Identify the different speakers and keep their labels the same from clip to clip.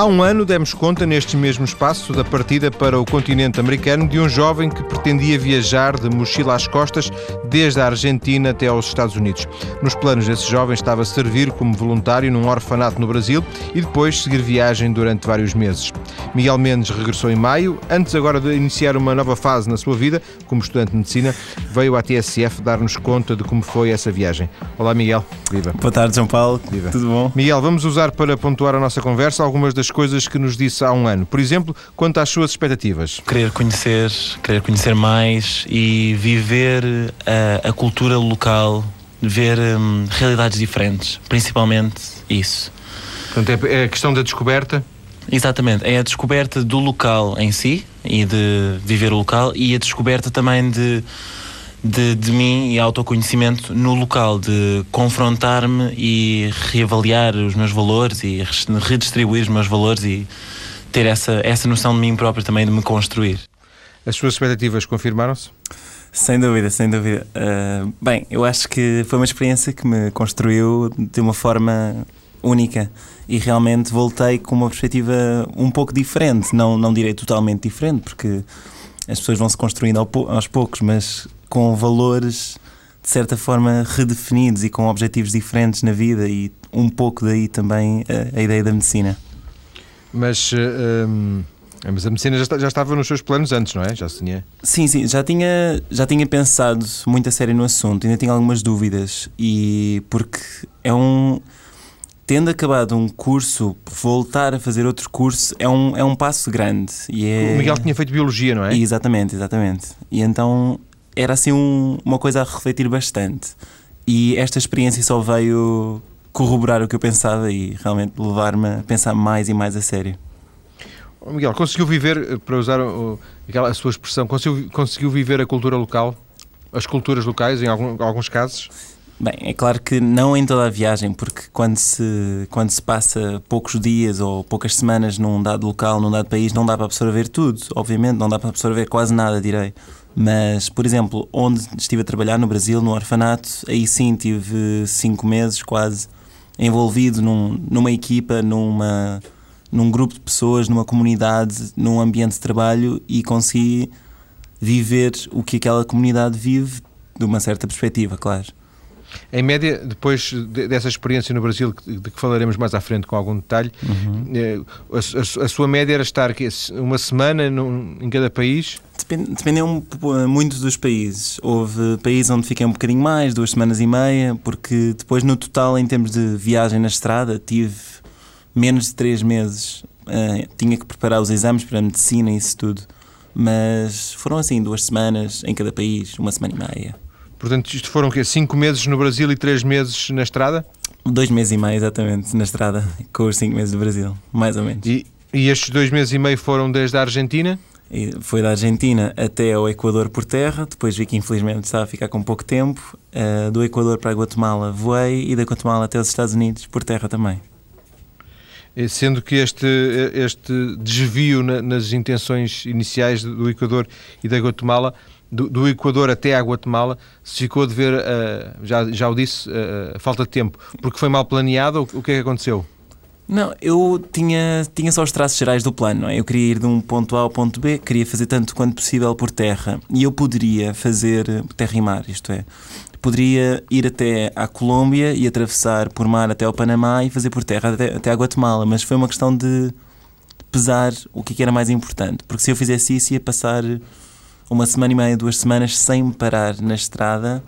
Speaker 1: Há um ano demos conta, neste mesmo espaço, da partida para o continente americano de um jovem que pretendia viajar de mochila às costas desde a Argentina até aos Estados Unidos. Nos planos desse jovem estava servir como voluntário num orfanato no Brasil e depois seguir viagem durante vários meses. Miguel Mendes regressou em maio. Antes agora de iniciar uma nova fase na sua vida, como estudante de medicina, veio à TSF dar-nos conta de como foi essa viagem. Olá, Miguel.
Speaker 2: Viva. Boa tarde, João Paulo. Viva. Tudo bom?
Speaker 1: Miguel, vamos usar para pontuar a nossa conversa algumas das coisas que nos disse há um ano. Por exemplo, quanto às suas expectativas.
Speaker 2: Querer conhecer, querer conhecer mais e viver a, a cultura local, ver hum, realidades diferentes, principalmente isso.
Speaker 1: Portanto, é, é a questão da descoberta?
Speaker 2: Exatamente, é a descoberta do local em si e de viver o local e a descoberta também de de, de mim e autoconhecimento no local, de confrontar-me e reavaliar os meus valores e redistribuir os meus valores e ter essa, essa noção de mim próprio também, de me construir.
Speaker 1: As suas expectativas confirmaram-se?
Speaker 2: Sem dúvida, sem dúvida. Uh, bem, eu acho que foi uma experiência que me construiu de uma forma única e realmente voltei com uma perspectiva um pouco diferente, não, não direi totalmente diferente, porque as pessoas vão se construindo aos poucos, mas com valores de certa forma redefinidos e com objetivos diferentes na vida e um pouco daí também a, a ideia da medicina.
Speaker 1: Mas, uh, mas a medicina já, já, estava nos seus planos antes, não é? Já tinha...
Speaker 2: Sim, sim, já tinha, já tinha pensado muito a sério no assunto, ainda tinha algumas dúvidas e porque é um tendo acabado um curso, voltar a fazer outro curso é um, é um passo grande. E é...
Speaker 1: O Miguel tinha feito biologia, não é?
Speaker 2: Exatamente, exatamente. E então era assim um, uma coisa a refletir bastante. E esta experiência só veio corroborar o que eu pensava e realmente levar-me a pensar mais e mais a sério.
Speaker 1: Miguel, conseguiu viver, eh, para usar o, aquela, a sua expressão, conseguiu, conseguiu viver a cultura local? As culturas locais, em algum, alguns casos?
Speaker 2: Bem, é claro que não em toda a viagem, porque quando se, quando se passa poucos dias ou poucas semanas num dado local, num dado país, não dá para absorver tudo, obviamente, não dá para absorver quase nada, direi. Mas, por exemplo, onde estive a trabalhar no Brasil, no orfanato, aí sim tive cinco meses quase envolvido num, numa equipa, numa, num grupo de pessoas, numa comunidade, num ambiente de trabalho e consegui viver o que aquela comunidade vive de uma certa perspectiva, claro.
Speaker 1: Em média, depois dessa experiência no Brasil, de que falaremos mais à frente com algum detalhe, uhum. Eh, a, a, a, sua média era estar uma semana num, em cada país?
Speaker 2: Depende, dependeu muito dos países. Houve países onde fiquei um bocadinho mais, duas semanas e meia, porque depois, no total, em termos de viagem na estrada, tive menos de três meses. Uh, tinha que preparar os exames para a medicina e isso tudo. Mas foram assim, duas semanas em cada país, uma semana e meia.
Speaker 1: Portanto, isto foram o quê? Cinco meses no Brasil e três meses na estrada?
Speaker 2: Dois meses e meio, exatamente, na estrada, com os cinco meses do Brasil, mais ou menos.
Speaker 1: E, e estes dois meses e meio foram desde a Argentina?
Speaker 2: E foi da Argentina até ao Equador por terra, depois vi que infelizmente estava a ficar com pouco tempo. Uh, do Equador para a Guatemala voei e da Guatemala até os Estados Unidos por terra também.
Speaker 1: Sendo que este, este desvio na, nas intenções iniciais do Equador e da Guatemala do, do, Equador até à Guatemala se ficou a dever, uh, já, já o disse, uh, falta de tempo, porque foi mal planeado? O, o que é que aconteceu?
Speaker 2: Não, eu tinha, tinha só os traços gerais do plano. É? Eu queria ir de um ponto A ao ponto B, queria fazer tanto quanto possível por terra. E eu poderia fazer terra e mar, isto é. Poderia ir até à Colômbia e atravessar por mar até ao Panamá e fazer por terra até, até à Guatemala. Mas foi uma questão de pesar o que, é era mais importante. Porque se eu fizesse isso, ia passar uma semana e meia, duas semanas sem parar na estrada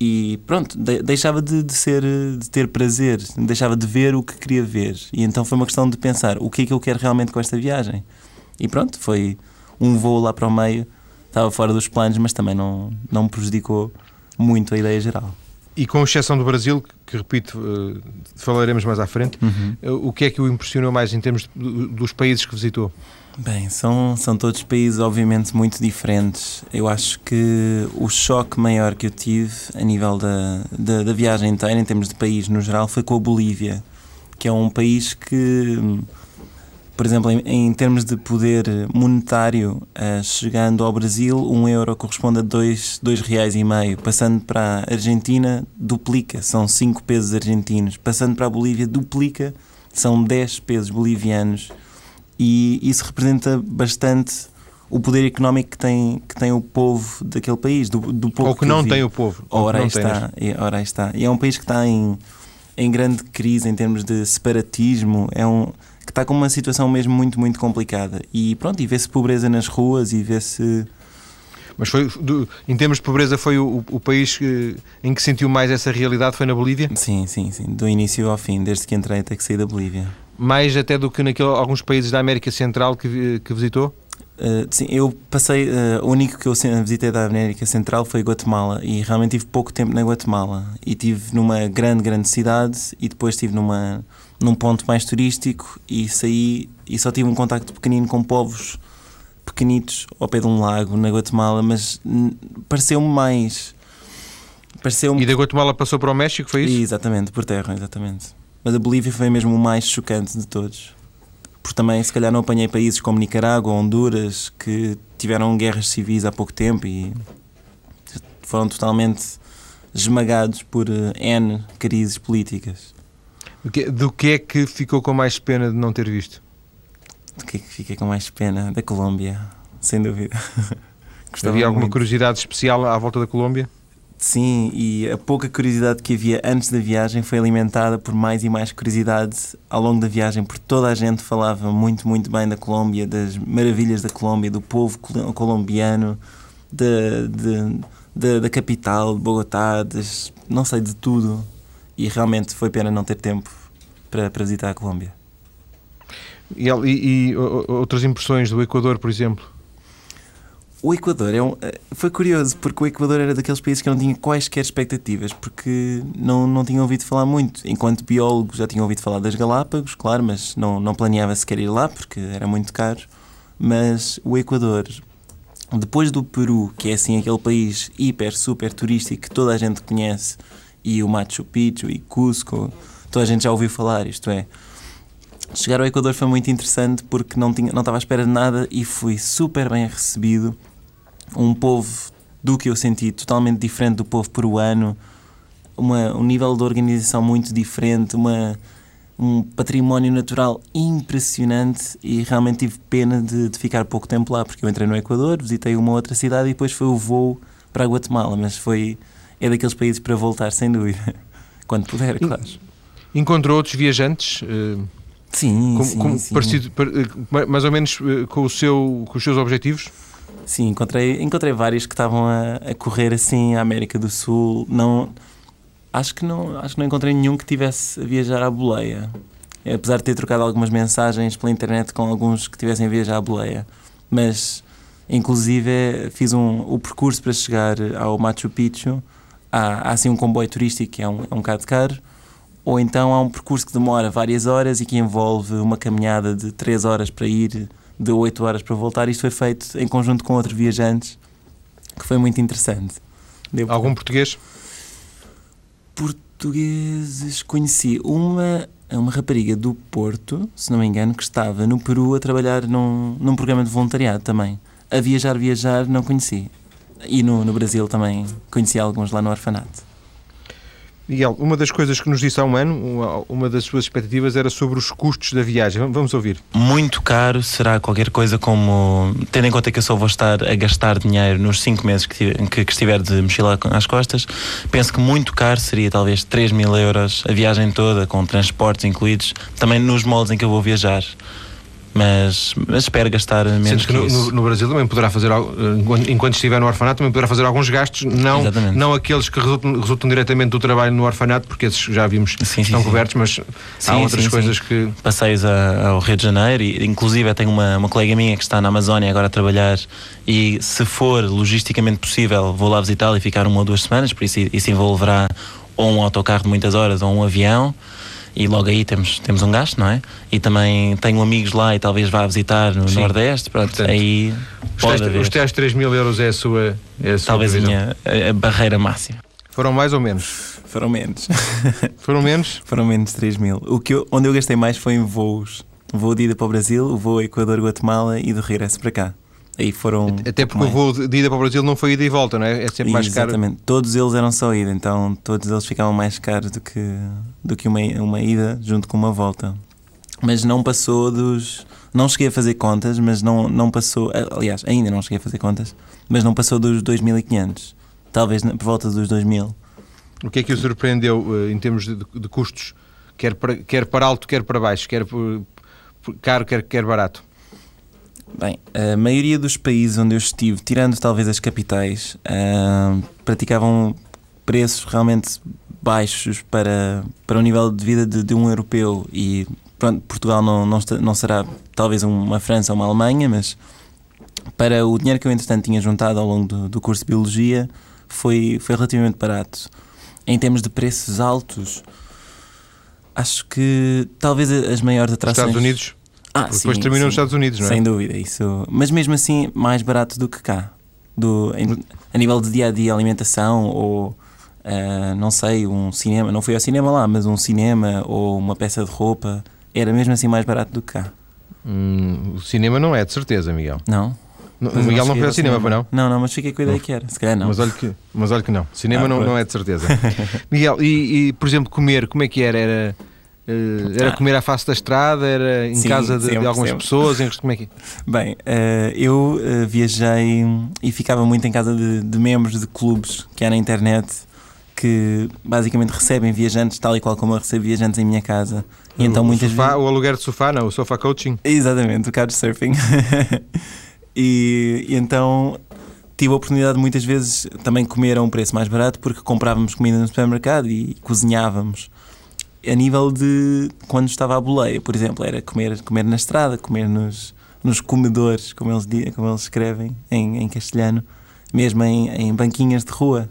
Speaker 2: e pronto, deixava de, de, ser, de ter prazer, deixava de ver o que queria ver. E então foi uma questão de pensar o que é que eu quero realmente com esta viagem. E pronto, foi um voo lá para o meio, estava fora dos planos, mas também não, não me prejudicou muito a ideia geral.
Speaker 1: E com exceção do Brasil, que repito, uh, falaremos mais à frente, uhum. uh, o que é que o impressionou mais em termos de, dos países que visitou?
Speaker 2: Bem, são, são todos países obviamente muito diferentes. Eu acho que o choque maior que eu tive a nível da, da, da viagem inteira, em termos de país no geral, foi com a Bolívia, que é um país que, por exemplo, em, em termos de poder monetário, uh, chegando ao Brasil, um euro corresponde a dois, dois reais e meio. Passando para a Argentina, duplica, são cinco pesos argentinos. Passando para a Bolívia, duplica, são dez pesos bolivianos E isso representa bastante o poder económico que tem, que tem o povo daquele país, do, do povo
Speaker 1: Ou que, que não tem o povo.
Speaker 2: Ora aí, está, e, ora está. E é um país que está em, em grande crise em termos de separatismo, é um que está com uma situação mesmo muito, muito complicada. E pronto, e vê-se pobreza nas ruas e vê-se.
Speaker 1: Mas foi, do, em termos de pobreza, foi o, o país que, em que sentiu mais essa realidade? Foi na Bolívia?
Speaker 2: Sim, sim, sim. Do início ao fim, desde que entrei até que saí da Bolívia.
Speaker 1: Mais até do que naquele, alguns países da América Central que, que visitou?
Speaker 2: Uh, sim, eu passei. Uh, o único que eu visitei da América Central foi Guatemala e realmente tive pouco tempo na Guatemala. E tive numa grande, grande cidade e depois estive numa, num ponto mais turístico e saí e só tive um contacto pequenino com povos pequenitos ao pé de um lago na Guatemala, mas pareceu-me mais.
Speaker 1: Pareceu e da Guatemala passou para o México, foi isso?
Speaker 2: Exatamente, por terra, exatamente. Mas a Bolívia foi mesmo o mais chocante de todos porque também se calhar não apanhei países como Nicarágua, Honduras, que tiveram guerras civis há pouco tempo e foram totalmente esmagados por eh, N crises políticas.
Speaker 1: Do que é que ficou com mais pena de não ter visto?
Speaker 2: Do que é que fiquei com mais pena? Da Colômbia, sem dúvida.
Speaker 1: Havia alguma muito. curiosidade especial à volta da Colômbia?
Speaker 2: Sim, e a pouca curiosidade que havia antes da viagem foi alimentada por mais e mais curiosidade ao longo da viagem, porque toda a gente falava muito, muito bem da Colômbia, das maravilhas da Colômbia, do povo colombiano, de, de, de, da capital, de Bogotá, das, não sei, de tudo. E realmente foi pena não ter tempo para, para visitar a Colômbia.
Speaker 1: E, e, e outras impressões do Equador, por exemplo?
Speaker 2: O Equador é um, eh, foi curioso porque o Equador era daqueles países que eu não tinha quaisquer expectativas porque não, não tinha ouvido falar muito. Enquanto biólogo já tinha ouvido falar das Galápagos, claro, mas não, não planeava sequer ir lá porque era muito caro. Mas o Equador, depois do Peru, que é assim aquele país hiper, super turístico que toda a gente conhece, e o Machu Picchu e Cusco, toda a gente já ouviu falar, isto é. Chegar ao Equador foi muito interessante porque não, tinha, não estava à espera de nada e fui super bem recebido um povo do que eu senti totalmente diferente do povo peruano, uma, um nível de organização muito diferente, uma, um património natural impressionante e realmente tive pena de, de, ficar pouco tempo lá, porque eu entrei no Equador, visitei uma outra cidade e depois foi o voo para a Guatemala, mas foi é daqueles países para voltar, sem dúvida, quando puder, claro.
Speaker 1: Encontrou outros viajantes? Uh,
Speaker 2: sim, com,
Speaker 1: sim, com,
Speaker 2: sim.
Speaker 1: Parecido, eh, mais ou menos uh, com, o seu, com os seus objetivos?
Speaker 2: Sim, encontrei, encontrei vários que estavam a, a correr assim à América do Sul. Não, acho que não, acho que não encontrei nenhum que tivesse a viajar à boleia. Apesar de ter trocado algumas mensagens pela internet com alguns que tivessem a viajar à boleia. Mas, inclusive, fiz um, o percurso para chegar ao Machu Picchu. Há, há assim um comboio turístico que é um, é um bocado caro. Ou então há um percurso que demora várias horas e que envolve uma caminhada de 3 horas para ir de 8 horas para voltar. Isto foi feito em conjunto com outros viajantes, que foi muito interessante.
Speaker 1: Deu Algum português?
Speaker 2: Portugueses conheci uma, uma rapariga do Porto, se não me engano, que estava no Peru a trabalhar num, num programa de voluntariado também. A viajar, viajar, não conheci. E no, no Brasil também conheci alguns lá no orfanato.
Speaker 1: Miguel, uma das coisas que nos disse há um ano, uma das suas expectativas era sobre os custos da viagem. Vamos ouvir.
Speaker 3: Muito caro será qualquer coisa como. Tendo em conta que eu só vou estar a gastar dinheiro nos 5 meses que, que, que, estiver de mochila às costas, penso que muito caro seria talvez 3 mil euros a viagem toda, com transportes incluídos, também nos moldes em que eu vou viajar mas, mas espero gastar menos que,
Speaker 1: que no, no, Brasil também poderá fazer, enquanto estiver no orfanato, também poderá fazer alguns gastos, não, não aqueles que resultam, resultam, diretamente do trabalho no orfanato, porque esses já vimos sim, estão sim, cobertos, mas sim, há outras coisas que.
Speaker 3: Passeios a, ao Rio de Janeiro, e inclusive tenho uma, uma colega minha que está na Amazónia agora a trabalhar, e se for logisticamente possível, vou lá visitá-la e ficar uma ou duas semanas, por isso isso envolverá ou um autocarro de muitas horas ou um avião e logo aí temos, temos um gasto, não é? E também tenho amigos lá e talvez vá visitar no Sim. Nordeste, pronto, Portanto, aí
Speaker 1: pode os, tais, 3 mil euros é a sua, é a sua
Speaker 3: Talvez a, minha, a, a barreira máxima.
Speaker 1: Foram mais ou menos?
Speaker 2: Foram menos.
Speaker 1: Foram menos?
Speaker 2: Foram menos 3 mil. O que eu, onde eu gastei mais foi em voos. Voo de ida para o Brasil, o voo Equador-Guatemala e do regresso para cá. Aí foram.
Speaker 1: Até porque mais. o voo de ida para o Brasil não foi ida e volta, não é? É sempre mais
Speaker 2: caro. Exatamente. Todos eles eram só ida, então todos eles ficavam mais caros do que, do que uma, uma ida junto com uma volta. Mas não passou dos, Não cheguei a fazer contas, mas não, não passou. Aliás, ainda não cheguei a fazer contas, mas não passou dos 2.500. Talvez por volta dos 2.000.
Speaker 1: O que é que o surpreendeu eh, em termos de, de custos? Quer para, quer para alto, quer para baixo, quer por, por caro, quer, quer barato?
Speaker 2: Bem, a maioria dos países onde eu estive, tirando talvez as capitais, uh, praticavam preços realmente baixos para, para o nível de vida de, de um europeu e pronto, Portugal não, não, não será talvez uma França ou uma Alemanha, mas para o dinheiro que eu entretanto tinha juntado ao longo do, do curso de Biologia foi, foi relativamente barato. Em termos de preços altos, acho que talvez as maiores atrações...
Speaker 1: Estados Unidos?
Speaker 2: Ah,
Speaker 1: Depois
Speaker 2: sim,
Speaker 1: terminam
Speaker 2: sim.
Speaker 1: nos Estados Unidos, não é?
Speaker 2: Sem dúvida, isso. Mas mesmo assim, mais barato do que cá. Do, em, a nível de dia a dia, alimentação ou uh, não sei, um cinema. Não fui ao cinema lá, mas um cinema ou uma peça de roupa era mesmo assim mais barato do que cá.
Speaker 1: Hum, o cinema não é, de certeza, Miguel.
Speaker 2: Não?
Speaker 1: Não, o Miguel não foi ao cinema, foi não?
Speaker 2: Não, não, mas fiquei com a ideia que era. Se calhar não.
Speaker 1: Mas olha que, mas olha que não. Cinema
Speaker 2: Ah,
Speaker 1: não, não é de certeza. Miguel, e, e, por exemplo, comer, como é que era? Era, era
Speaker 2: Ah.
Speaker 1: comer à face da estrada? Era em
Speaker 2: Sim,
Speaker 1: casa de, de
Speaker 2: sempre,
Speaker 1: algumas
Speaker 2: sempre.
Speaker 1: pessoas? Em, como é que
Speaker 2: Bem, eh, eu eh, viajei e ficava muito em casa de, de membros de clubes que há na internet que basicamente recebem viajantes tal e qual como eu recebo viajantes em minha casa. E então
Speaker 1: o,
Speaker 2: muitas
Speaker 1: sofá,
Speaker 2: vezes.
Speaker 1: o aluguer de sofá, não, o sofá coaching.
Speaker 2: Exatamente, o couchsurfing. e, e então tive a oportunidade de muitas vezes também comer a um preço mais barato porque comprávamos comida no supermercado e cozinhávamos. A nível de quando estava à boleia, por exemplo, era comer, comer na estrada, comer nos, nos comedores, como eles, como eles escrevem em, em castelhano, mesmo em, em banquinhas de rua,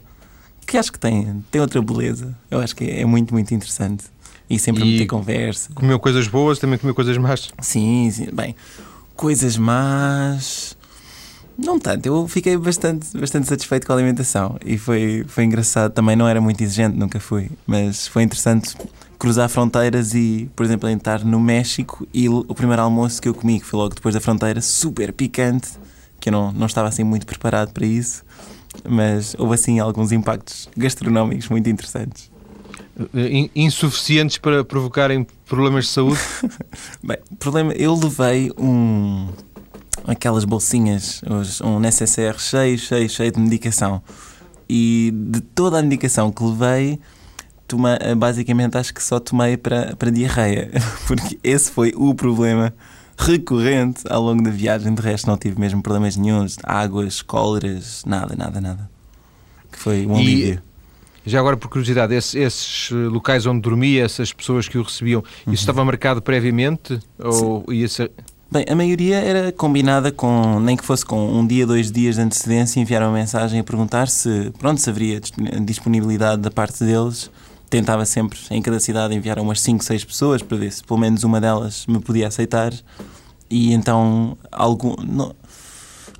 Speaker 2: que acho que tem, tem outra beleza. Eu acho que é muito, muito interessante. E sempre
Speaker 1: E-
Speaker 2: meter conversa.
Speaker 1: Comeu coisas boas, também comeu coisas más.
Speaker 2: Sim, sim. Bem, coisas más. Não tanto, eu fiquei bastante, bastante satisfeito com a alimentação e foi, foi engraçado. Também não era muito exigente, nunca fui, mas foi interessante cruzar fronteiras e, por exemplo, entrar no México e o primeiro almoço que eu comi, que foi logo depois da fronteira, super picante, que eu não, não estava assim muito preparado para isso, mas houve assim alguns impactos gastronómicos muito interessantes.
Speaker 1: Eh, in- insuficientes para provocarem problemas de saúde.
Speaker 2: Bem, problema, eu levei um aquelas bolsinhas, um necessaire cheio, cheio, cheio de medicação. E de toda a medicação que levei, toma, basicamente acho que só tomei para, para diarreia. Porque esse foi o problema recorrente ao longo da viagem. De resto, não tive mesmo problemas nenhums. Águas, cóleras, nada, nada, nada. Que foi um
Speaker 1: E-
Speaker 2: alívio.
Speaker 1: Já agora, por curiosidade, esses, esses, eh, locais onde dormia, essas pessoas que o recebiam,
Speaker 2: Uhum.
Speaker 1: isso estava marcado previamente? Ou ia ser...
Speaker 2: Bem, a maioria era combinada com, nem que fosse com um dia, dois dias de antecedência, enviar uma mensagem a perguntar se, pronto, se haveria dis- disponibilidade da parte deles. Tentava sempre, em cada cidade, enviar umas 5, 6 pessoas para ver se pelo menos uma delas me podia aceitar. E então, algum, não-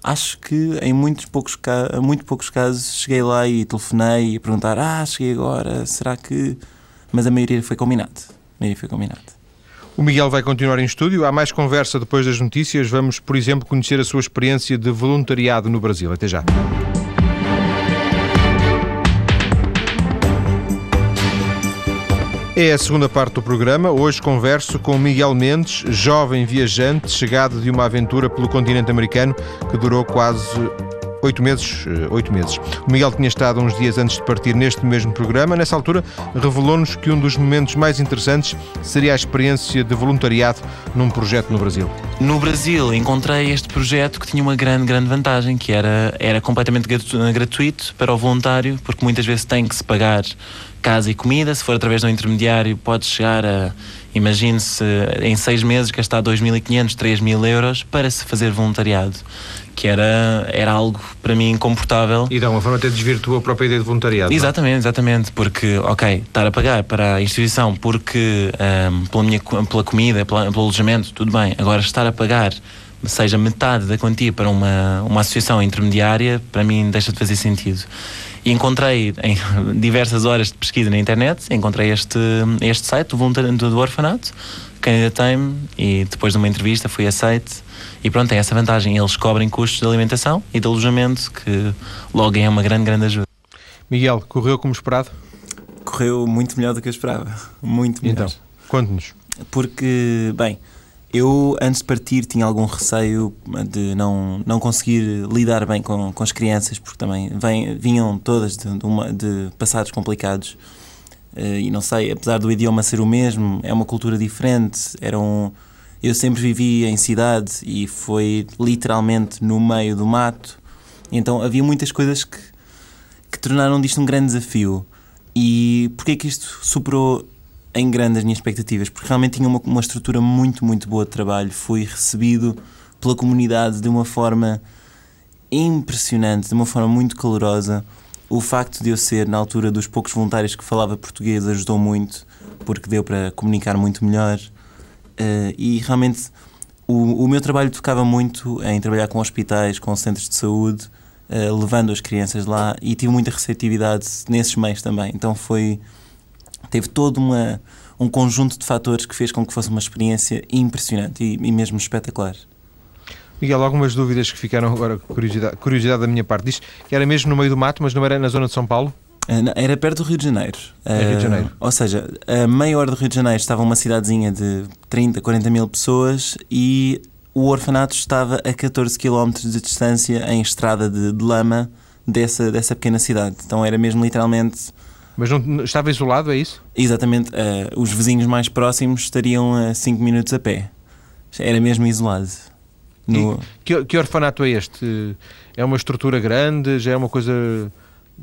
Speaker 2: acho que em muitos poucos, muito poucos casos cheguei lá e telefonei e perguntar: Ah, cheguei agora, será que. Mas a maioria foi combinado. A maioria foi combinado.
Speaker 1: O Miguel vai continuar em estúdio. Há mais conversa depois das notícias. Vamos, por exemplo, conhecer a sua experiência de voluntariado no Brasil. Até já. É a segunda parte do programa. Hoje converso com Miguel Mendes, jovem viajante, chegado de uma aventura pelo continente americano que durou quase oito meses. eh, Oito meses. O Miguel tinha estado uns dias antes de partir neste mesmo programa. Nessa altura, revelou-nos que um dos momentos mais interessantes seria a experiência de voluntariado num projeto no Brasil.
Speaker 3: No Brasil encontrei este projeto que tinha uma grande, grande vantagem, que era, era completamente gratu- gratuito para o voluntário, porque muitas vezes tem que se pagar casa e comida. Se for através de um intermediário, pode chegar a, imagine-se, em seis meses gastar 2.500, 3.000 euros para se fazer voluntariado, que era, era algo para mim incomportável.
Speaker 1: E de uma forma até desvirtua a própria ideia de voluntariado. não é?
Speaker 3: Exatamente, exatamente, porque, ok, estar a pagar para a instituição porque ahm, pela, minha, pela comida, pela- pelo alojamento, tudo bem. Agora, estar a pagar, seja metade da quantia para uma, uma associação intermediária, para mim deixa de fazer sentido. E encontrei em diversas horas de pesquisa na internet, encontrei este, este site do voluntariado do orfanato, candidatei-me e depois de uma entrevista fui aceite. E pronto, tem essa vantagem, eles cobrem custos de alimentação e de alojamento, que logo é uma grande, grande ajuda.
Speaker 1: Miguel, correu como esperado?
Speaker 2: Correu muito melhor do que eu esperava. Muito melhor.
Speaker 1: Então, conte-nos.
Speaker 2: Porque, bem, Eu, antes de partir, tinha algum receio de não, não conseguir lidar bem com, com as crianças, porque também vem, vinham todas de, de, uma, de passados complicados. Uh, e não sei, apesar do idioma ser o mesmo, é uma cultura diferente. Era um, eu sempre vivi em cidade e foi literalmente no meio do mato. Então havia muitas coisas que, que tornaram disto um grande desafio. E porquê que isto superou em grande as minhas expectativas? Porque realmente tinha uma, uma estrutura muito, muito boa de trabalho. Fui recebido pela comunidade de uma forma impressionante, de uma forma muito calorosa. O facto de eu ser, na altura, dos poucos voluntários que falava português ajudou muito, porque deu para comunicar muito melhor. Uh, e realmente o, o meu trabalho tocava muito em trabalhar com hospitais, com centros de saúde, uh, levando as crianças lá e tive muita receptividade nesses meios também. Então foi. Teve todo uma, um conjunto de fatores que fez com que fosse uma experiência impressionante e, e mesmo espetacular.
Speaker 1: Miguel, algumas dúvidas que ficaram agora, curiosidade, curiosidade da minha parte. Diz que era mesmo no meio do mato, mas não era na zona de São Paulo?
Speaker 2: Eh, era perto do Rio de Janeiro.
Speaker 1: É Rio de Janeiro. Uh,
Speaker 2: ou seja, a meia hora do Rio de Janeiro estava uma cidadezinha de 30, 40 mil pessoas e o orfanato estava a 14 km de distância em estrada de, de lama dessa, dessa pequena cidade. Então era mesmo literalmente.
Speaker 1: Mas não estava isolado, é isso?
Speaker 2: Exatamente. Uh, os vizinhos mais próximos estariam a 5 minutos a pé. Era mesmo isolado.
Speaker 1: No... Que, que orfanato é este? É uma estrutura grande? Já é uma coisa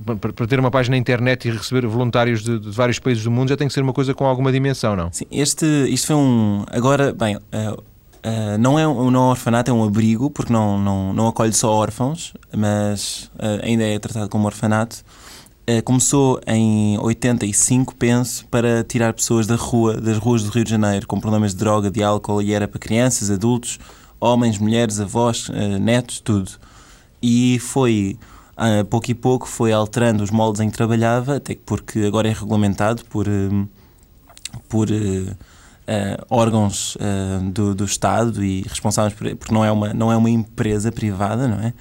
Speaker 1: para ter uma página na internet e receber voluntários de, de, vários países do mundo já tem que ser uma coisa com alguma dimensão, não?
Speaker 2: Sim, este, isto foi um. Agora, bem, uh, uh, não é um, não é um orfanato, é um abrigo, porque não, não, não acolhe só órfãos, mas uh, ainda é tratado como orfanato. Começou em 85, penso, para tirar pessoas da rua, das ruas do Rio de Janeiro com problemas de droga, de álcool, e era para crianças, adultos, homens, mulheres, avós, netos, tudo. E foi a pouco e pouco foi alterando os moldes em que trabalhava, até porque agora é regulamentado por, hum, por órgãos do, do Estado e responsáveis por, porque não é uma não é uma empresa privada, não é?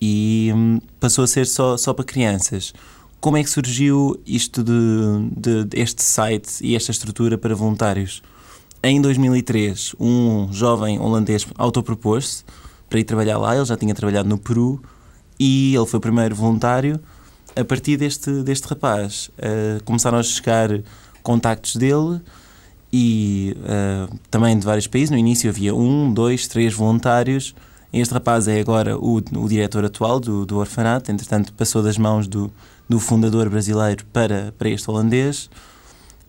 Speaker 2: E um, passou a ser só só para crianças. Como é que surgiu isto de, de, este site e esta estrutura para voluntários? Em 2003, um jovem holandês autopropôs-se para ir trabalhar lá. Ele já tinha trabalhado no Peru e ele foi o primeiro voluntário. A partir deste, deste rapaz, uh, começaram a chegar contactos dele e uh, também de vários países. No início havia um, dois, três voluntários. Este rapaz é agora o, o diretor atual do, do orfanato, entretanto, passou das mãos do, do fundador brasileiro para, para este holandês.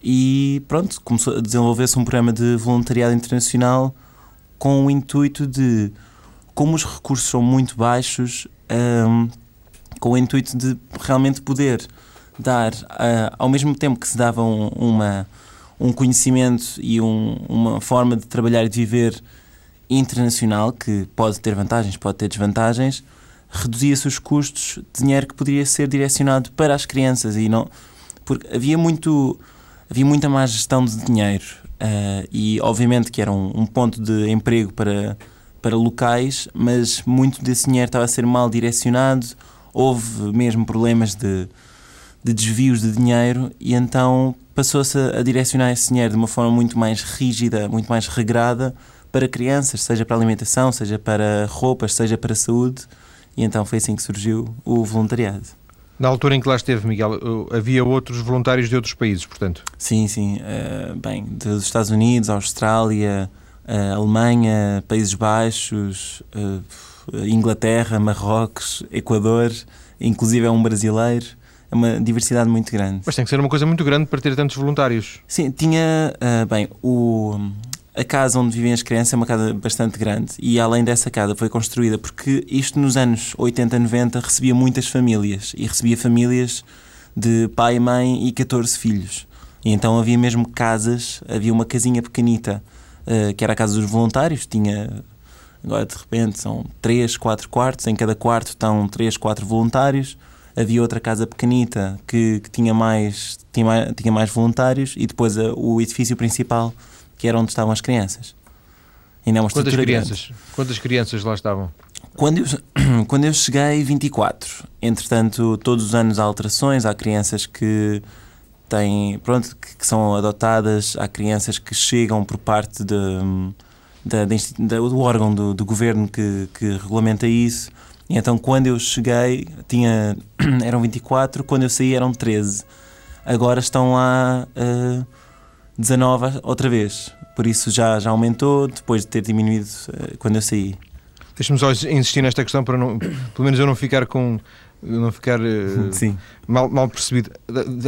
Speaker 2: E pronto, começou a desenvolver-se um programa de voluntariado internacional com o intuito de, como os recursos são muito baixos, um, com o intuito de realmente poder dar, uh, ao mesmo tempo que se dava um, uma, um conhecimento e um, uma forma de trabalhar e de viver internacional, que pode ter vantagens, pode ter desvantagens, reduzia-se os custos de dinheiro que poderia ser direcionado para as crianças e não porque havia muito havia muita má gestão de dinheiro uh, e obviamente que era um, um ponto de emprego para para locais, mas muito desse dinheiro estava a ser mal direcionado, houve mesmo problemas de, de desvios de dinheiro e então passou-se a, direcionar esse dinheiro de uma forma muito mais rígida, muito mais regrada para crianças, seja para alimentação, seja para roupas, seja para saúde, e então foi assim que surgiu o voluntariado.
Speaker 1: Na altura em que lá esteve, Miguel, havia outros voluntários de outros países, portanto?
Speaker 2: Sim, sim. Uh, bem, dos Estados Unidos, Austrália, uh, Alemanha, Países Baixos, uh, Inglaterra, Marrocos, Equador, inclusive é um brasileiro. É uma diversidade muito grande.
Speaker 1: Mas tem que ser uma coisa muito grande para ter tantos voluntários.
Speaker 2: Sim, tinha. Bem, o, a casa onde vivem as crianças é uma casa bastante grande e além dessa casa foi construída porque isto nos anos 80, 90 recebia muitas famílias e recebia famílias de pai, mãe e 14 filhos. E então havia mesmo casas, havia uma casinha pequenita uh, que era a casa dos voluntários, tinha agora de repente são 3, 4 quartos, em cada quarto estão 3, 4 voluntários. Havia outra casa pequenita que, que tinha, mais, tinha, tinha mais voluntários e depois a, o edifício principal, que era onde estavam as crianças.
Speaker 1: Ainda é uma Quantas crianças? Grande. Quantas crianças lá estavam?
Speaker 2: Quando eu, quando eu cheguei, 24. Entretanto, todos os anos há alterações, há crianças que têm, pronto, que, que, são adotadas, há crianças que chegam por parte de, do órgão do, do governo que, que regulamenta isso. E então, quando eu cheguei, tinha, eram 24, quando eu saí eram 13. Agora estão lá uh, 19 outra vez. Por isso já, já aumentou, depois de ter diminuído uh, quando eu saí.
Speaker 1: Deixa-me só insistir nesta questão para não, pelo menos eu não ficar com não ficar uh, mal, mal percebido.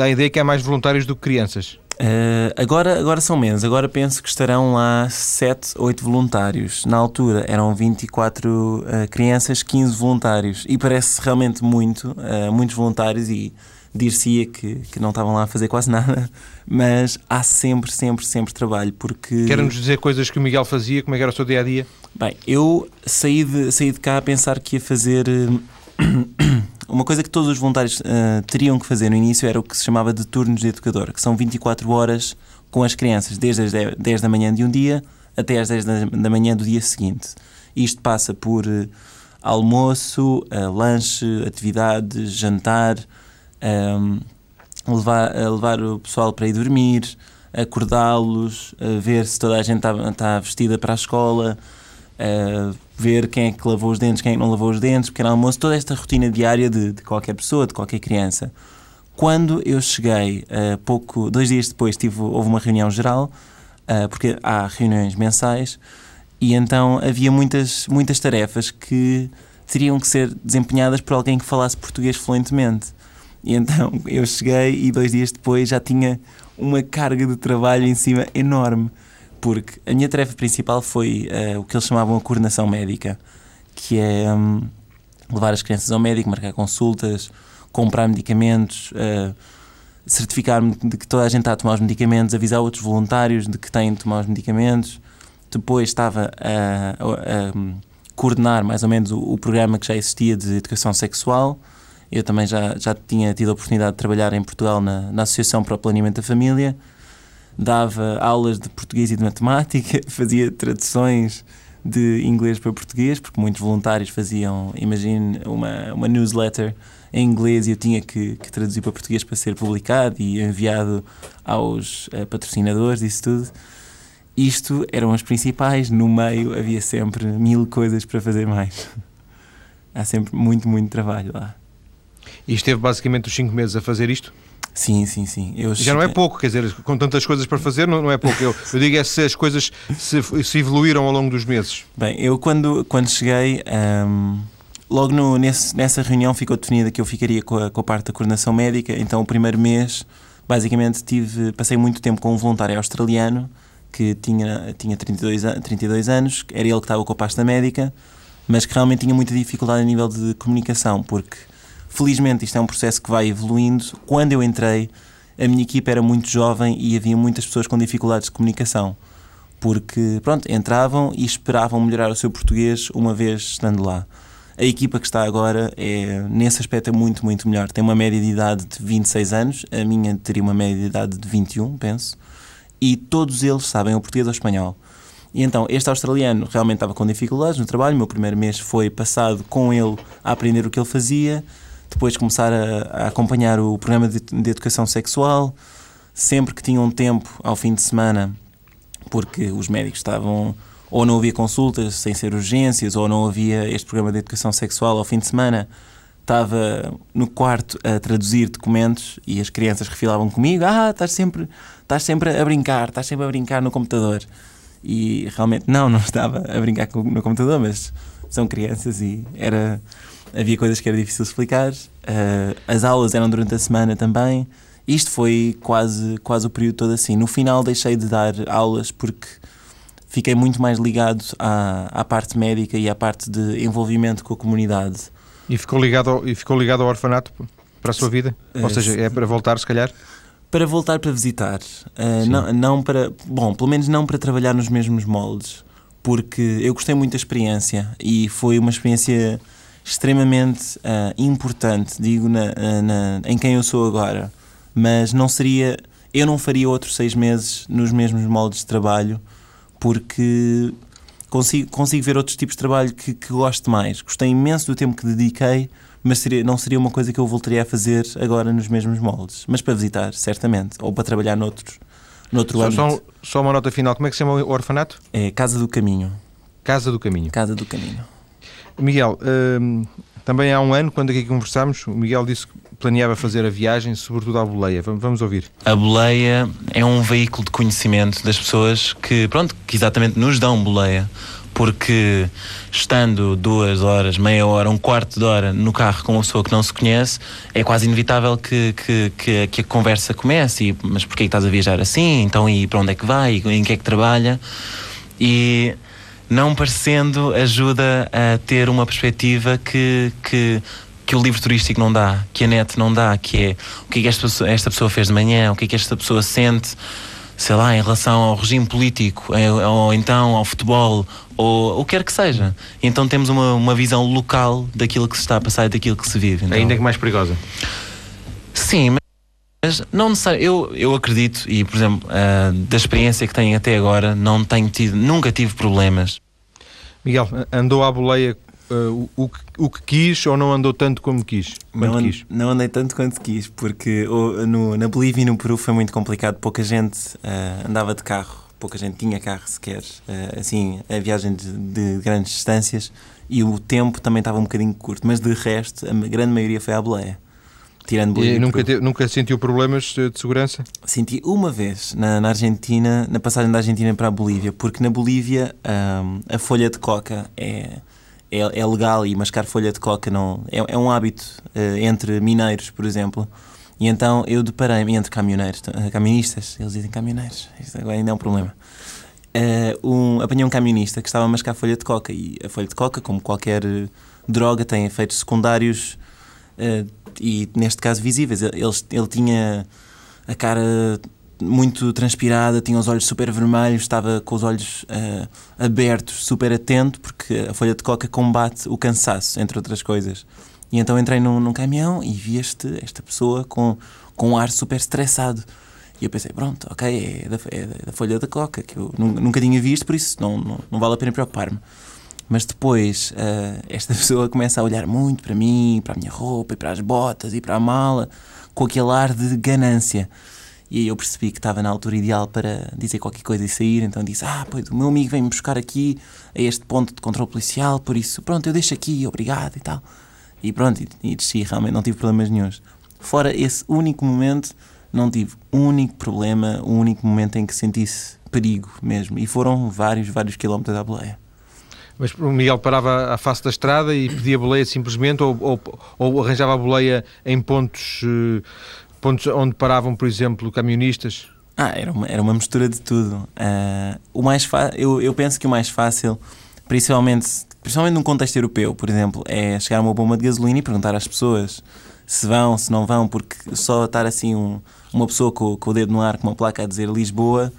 Speaker 1: A ideia que há mais voluntários do que crianças.
Speaker 2: Uh, agora, agora são menos. Agora penso que estarão lá 7, 8 voluntários. Na altura eram 24 uh, eh, crianças, 15 voluntários. E parece realmente muito, uh, muitos voluntários e dir-se-ia que, que não estavam lá a fazer quase nada. Mas há sempre, sempre, sempre trabalho. porque...
Speaker 1: Quer-nos dizer coisas que o Miguel fazia? Como é que era o seu dia-a-dia? -dia?
Speaker 2: Bem, eu saí de, saí de cá a pensar que ia fazer... Uma coisa que todos os voluntários uh, teriam que fazer no início era o que se chamava de turnos de educador, que são 24 horas com as crianças, desde as 10 da manhã de um dia até às 10 da manhã do dia seguinte. Isto passa por uh, almoço, uh, lanche, atividades, jantar, um, ehm, levar, levar o pessoal para ir dormir, acordá-los, ver se toda a gente está, está vestida para a escola, uh, ver quem é que lavou os dentes, quem é que não lavou os dentes, pequeno almoço, toda esta rotina diária de, de qualquer pessoa, de qualquer criança. Quando eu cheguei, uh, pouco, dois dias depois, tive, houve uma reunião geral, uh, porque há reuniões mensais, e então havia muitas, muitas tarefas que teriam que ser desempenhadas por alguém que falasse português fluentemente. E então eu cheguei e dois dias depois já tinha uma carga de trabalho em cima enorme porque a minha tarefa principal foi uh, o que eles chamavam a coordenação médica, que é um, levar as crianças ao médico, marcar consultas, comprar medicamentos, uh, certificar-me de que toda a gente está a tomar os medicamentos, avisar outros voluntários de que têm de tomar os medicamentos. Depois estava a, a, a hum, coordenar mais ou menos o, o, programa que já existia de educação sexual. Eu também já, já tinha tido a oportunidade de trabalhar em Portugal na, na Associação para o Planeamento da Família dava aulas de português e de matemática, fazia traduções de inglês para português, porque muitos voluntários faziam, imagine, uma, uma newsletter em inglês e eu tinha que, que traduzir para português para ser publicado e enviado aos uh, patrocinadores, isso tudo. Isto eram as principais, no meio havia sempre mil coisas para fazer mais. Há sempre muito, muito trabalho lá.
Speaker 1: E esteve basicamente os cinco meses a fazer isto?
Speaker 2: Sim, sim, sim.
Speaker 1: Eu Já não é pouco, quer dizer, com tantas coisas para fazer, não, não é pouco. Eu, eu digo é se as coisas se, se, evoluíram ao longo dos meses.
Speaker 2: Bem, eu quando, quando cheguei, um, logo no, nesse, nessa reunião ficou definida que eu ficaria com a, com a parte da coordenação médica, então o primeiro mês, basicamente, tive, passei muito tempo com um voluntário australiano que tinha, tinha 32, 32 anos, era ele que estava com a pasta médica, mas que realmente tinha muita dificuldade a nível de comunicação, porque Felizmente isto é um processo que vai evoluindo. Quando eu entrei, a minha equipa era muito jovem e havia muitas pessoas com dificuldades de comunicação. Porque, pronto, entravam e esperavam melhorar o seu português uma vez estando lá. A equipa que está agora é, nesse aspecto, é muito, muito melhor. Tem uma média de idade de 26 anos, a minha teria uma média de idade de 21, penso, e todos eles sabem o português ou o espanhol. E então, este australiano realmente estava com dificuldades no trabalho. O meu primeiro mês foi passado com ele a aprender o que ele fazia depois começar a, a acompanhar o programa de, de, educação sexual, sempre que tinham tempo ao fim de semana, porque os médicos estavam ou não havia consultas sem ser urgências, ou não havia este programa de educação sexual ao fim de semana, estava no quarto a traduzir documentos e as crianças refilavam comigo: Ah, estás sempre, estás sempre a brincar, estás sempre a brincar no computador. E realmente, não, não estava a brincar no computador, mas são crianças e era havia coisas que era difícil explicar. Uh, as aulas eram durante a semana também. Isto foi quase, quase o período todo assim. No final deixei de dar aulas porque fiquei muito mais ligado à, à parte médica e à parte de envolvimento com a comunidade.
Speaker 1: E ficou ligado ao, e ficou ligado ao orfanato para a sua vida? Ou seja, é para voltar, se calhar?
Speaker 2: Para voltar para visitar. Uh, não, não para. Bom, pelo menos não para trabalhar nos mesmos moldes. Porque eu gostei muito da experiência e foi uma experiência extremamente uh, importante, digo, na, ah, na, em quem eu sou agora. Mas não seria. Eu não faria outros seis meses nos mesmos moldes de trabalho, porque consigo, consigo ver outros tipos de trabalho que, que gosto mais. Gostei imenso do tempo que dediquei, mas seria, não seria uma coisa que eu voltaria a fazer agora nos mesmos moldes. Mas para visitar, certamente. Ou para trabalhar noutros, noutro
Speaker 1: Só, só, só uma nota final. Como é que se chama o orfanato?
Speaker 2: É Casa do Caminho.
Speaker 1: Casa do Caminho.
Speaker 2: Casa do Caminho.
Speaker 1: Miguel, hum, também há um ano, quando aqui conversámos, o Miguel disse que planeava fazer a viagem, sobretudo à boleia. Vamos, ouvir.
Speaker 3: A boleia é um veículo de conhecimento das pessoas que, pronto, que exatamente nos dão boleia. Porque estando duas horas, meia hora, um quarto de hora no carro com uma pessoa que não se conhece, é quase inevitável que, que, que, que a conversa comece. E, mas porquê que estás a viajar assim? Então, e para onde é que vai? E em que é que trabalha? E não parecendo ajuda a ter uma perspectiva que, que, que o livro turístico não dá, que a net não dá, que é o que é que esta pessoa, esta pessoa fez de manhã, o que é que esta pessoa sente, sei lá, em relação ao regime político, eh, ou então ao futebol, ou o que quer que seja. Então temos uma, uma visão local daquilo que se está a passar e daquilo que se vive. Então,
Speaker 1: Ainda que mais perigosa.
Speaker 3: Sim, mas não necessariamente. Eu, eu acredito, e por exemplo, ah, da experiência que tenho até agora, não tenho tido, nunca tive problemas.
Speaker 1: Miguel, andou à boleia uh, o, que, o que quis ou não andou tanto como quis?
Speaker 2: Não,
Speaker 1: quis?
Speaker 2: não andei tanto quanto quis, porque o- no- na Bolívia e no Peru foi muito complicado. Pouca gente ah, andava de carro, pouca gente tinha carro sequer. Assim, a viagem de, de grandes distâncias e o tempo também estava um bocadinho curto, mas de resto, a grande maioria foi à boleia. Tirando Bolívia
Speaker 1: E nunca, te- nunca sentiu problemas uh, de segurança?
Speaker 2: Senti uma vez na, na Argentina, na passagem da Argentina para a Bolívia, porque na Bolívia ahm, a folha de coca é, é, é legal e mascar folha de coca não, é, é um hábito eh, entre mineiros, por exemplo. E então eu deparei-me entre caminhoneiros, eh, camionistas, eles dizem caminhoneiros, isto agora ainda é um problema. Eh, um, apanhei um camionista que estava a mascar folha de coca e a folha de coca, como qualquer droga, tem efeitos secundários e, neste caso, visíveis. Ele, ele tinha a cara muito transpirada, tinha os olhos super vermelhos, estava com os olhos eh, abertos, super atento, porque a folha de coca combate o cansaço, entre outras coisas. E então entrei num, num caminhão e vi este, esta pessoa com, com um ar super estressado. E eu pensei, pronto, ok, é da, é da- da folha da coca, que eu nu- nunca tinha visto, por isso não, não, não vale a pena preocupar-me. Mas depois eh, esta pessoa começa a olhar muito para mim, para a minha roupa, e para as botas e para a mala, com aquele ar de ganância. E aí eu percebi que estava na altura ideal para dizer qualquer coisa e sair, então disse: Ah, pois o meu amigo vem-me buscar aqui a este ponto de controle policial, por isso, pronto, eu deixo aqui, obrigado e tal. E pronto, e, e desci, realmente não tive problemas nenhums. Fora esse único momento, não tive um único problema, um único momento em que sentisse perigo mesmo. E foram vários, vários quilómetros à boleia.
Speaker 1: Mas o Miguel parava à face da estrada e pedia boleia simplesmente ou, ou, ou arranjava a boleia em pontos, eh, pontos onde paravam, por exemplo, camionistas?
Speaker 2: Ah, era uma, era uma mistura de tudo. Ah, o mais eu, eu penso que o mais fácil, principalmente, principalmente num contexto europeu, por exemplo, é chegar a uma bomba de gasolina e perguntar às pessoas se vão, se não vão, porque só estar assim um- uma pessoa com, com o dedo no ar, com uma placa a dizer Lisboa,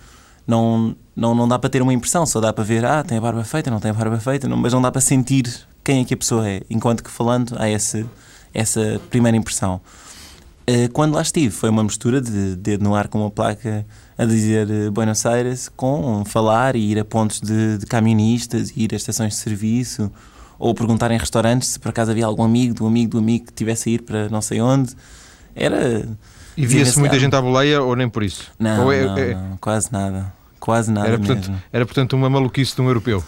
Speaker 2: não, não, não dá para ter uma impressão, só dá para ver, ah, tem a barba feita, não tem a barba feita, não- mas não dá para sentir quem é que a pessoa é. Enquanto que falando há esse, essa primeira impressão. Uh, quando lá estive, foi uma mistura de dedo no ar com uma placa a dizer uh, Buenos Aires, com falar e ir a pontos de, de camionistas, ir a estações de serviço, ou perguntar em restaurantes se por acaso havia algum amigo do amigo do amigo que tivesse a ir para não sei onde. Era.
Speaker 1: E via-se muita gente à boleia ou nem por isso?
Speaker 2: Não,
Speaker 1: é-
Speaker 2: não,
Speaker 1: é-
Speaker 2: não, quase nada. Quase nada
Speaker 1: era,
Speaker 2: mesmo.
Speaker 1: portanto, era, portanto, uma maluquice de um europeu.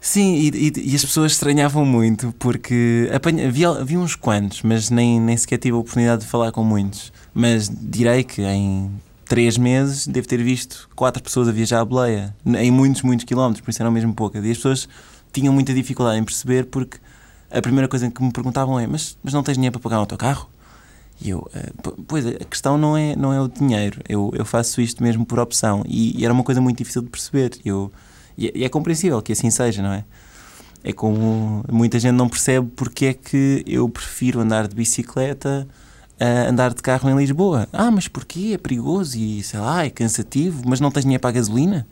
Speaker 2: Sim, e, e- e as pessoas estranhavam muito porque apanha, havia, havia uns quantos, mas nem, nem sequer tive a oportunidade de falar com muitos. Mas direi que em três meses devo ter visto quatro pessoas a viajar à boleia, em muitos, muitos quilómetros, por isso eram mesmo poucas. E as pessoas tinham muita dificuldade em perceber porque a primeira coisa que me perguntavam é: Mas, mas não tens dinheiro para pagar o teu carro? E eu, "Eh, po- pois a questão não é, não é o dinheiro, eu, eu faço isto mesmo por opção. E, e era uma coisa muito difícil de perceber. Eu, e, e é compreensível que assim seja, não é? É como muita gente não percebe porque é que eu prefiro andar de bicicleta a andar de carro em Lisboa. Ah, mas porquê? É perigoso e sei lá, é cansativo, mas não tens dinheiro para a gasolina?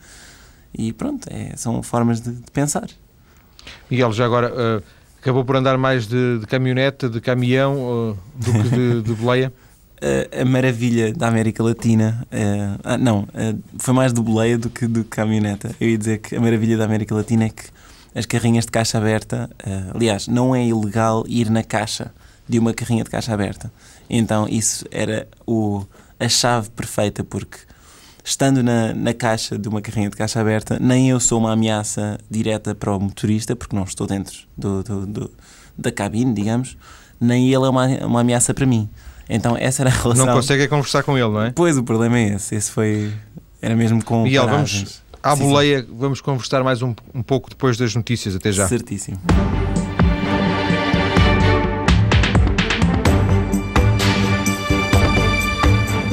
Speaker 2: E pronto, é, são formas de, de pensar.
Speaker 1: Miguel, já agora, eh, acabou por andar mais de, de caminhonete, de caminhão eh, do que de, de boleia?
Speaker 2: a, maravilha da América Latina. eh, ah, não, eh, foi mais do boleia do que do caminhoneta. Eu ia dizer que a maravilha da América Latina é que as carrinhas de caixa aberta, aliás, não é ilegal ir na caixa de uma carrinha de caixa aberta. Então isso era o, a chave perfeita, porque estando na, na caixa de uma carrinha de caixa aberta, nem eu sou uma ameaça direta para o motorista, porque não estou dentro do, do, do da cabine, digamos, nem ele é uma, uma ameaça para mim. Então essa era a relação.
Speaker 1: Não consegue conversar com ele, não é?
Speaker 2: Pois, o problema é esse. Esse foi. Era mesmo com.
Speaker 1: Miguel, vamos à sim, boleia, sim. vamos conversar mais um, um pouco depois das notícias. Até já.
Speaker 2: Certíssimo.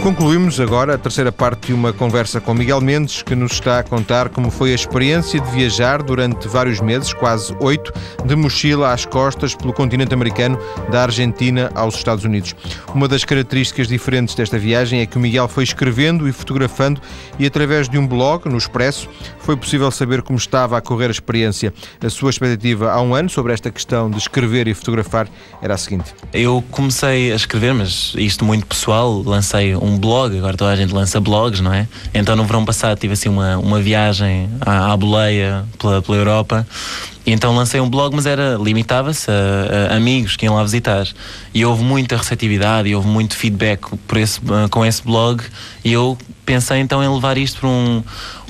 Speaker 1: Concluímos agora a terceira parte de uma conversa com Miguel Mendes, que nos está a contar como foi a experiência de viajar durante vários meses, quase oito, de mochila às costas pelo continente americano, da Argentina aos Estados Unidos. Uma das características diferentes desta viagem é que o Miguel foi escrevendo e fotografando e através de um blog, no Expresso, foi possível saber como estava a correr a experiência. A sua expectativa há um ano sobre esta questão de escrever e fotografar era a seguinte.
Speaker 3: Eu comecei a escrever, mas isto muito pessoal, lancei um um blog, agora toda a gente lança blogs, não é? Então no verão passado tive assim uma, uma viagem à, à boleia pela, pela Europa e então lancei um blog, mas era limitava-se a, a, amigos que iam lá visitar. E houve muita receptividade e houve muito feedback por esse, com esse blog. E eu pensei então em levar isto para um,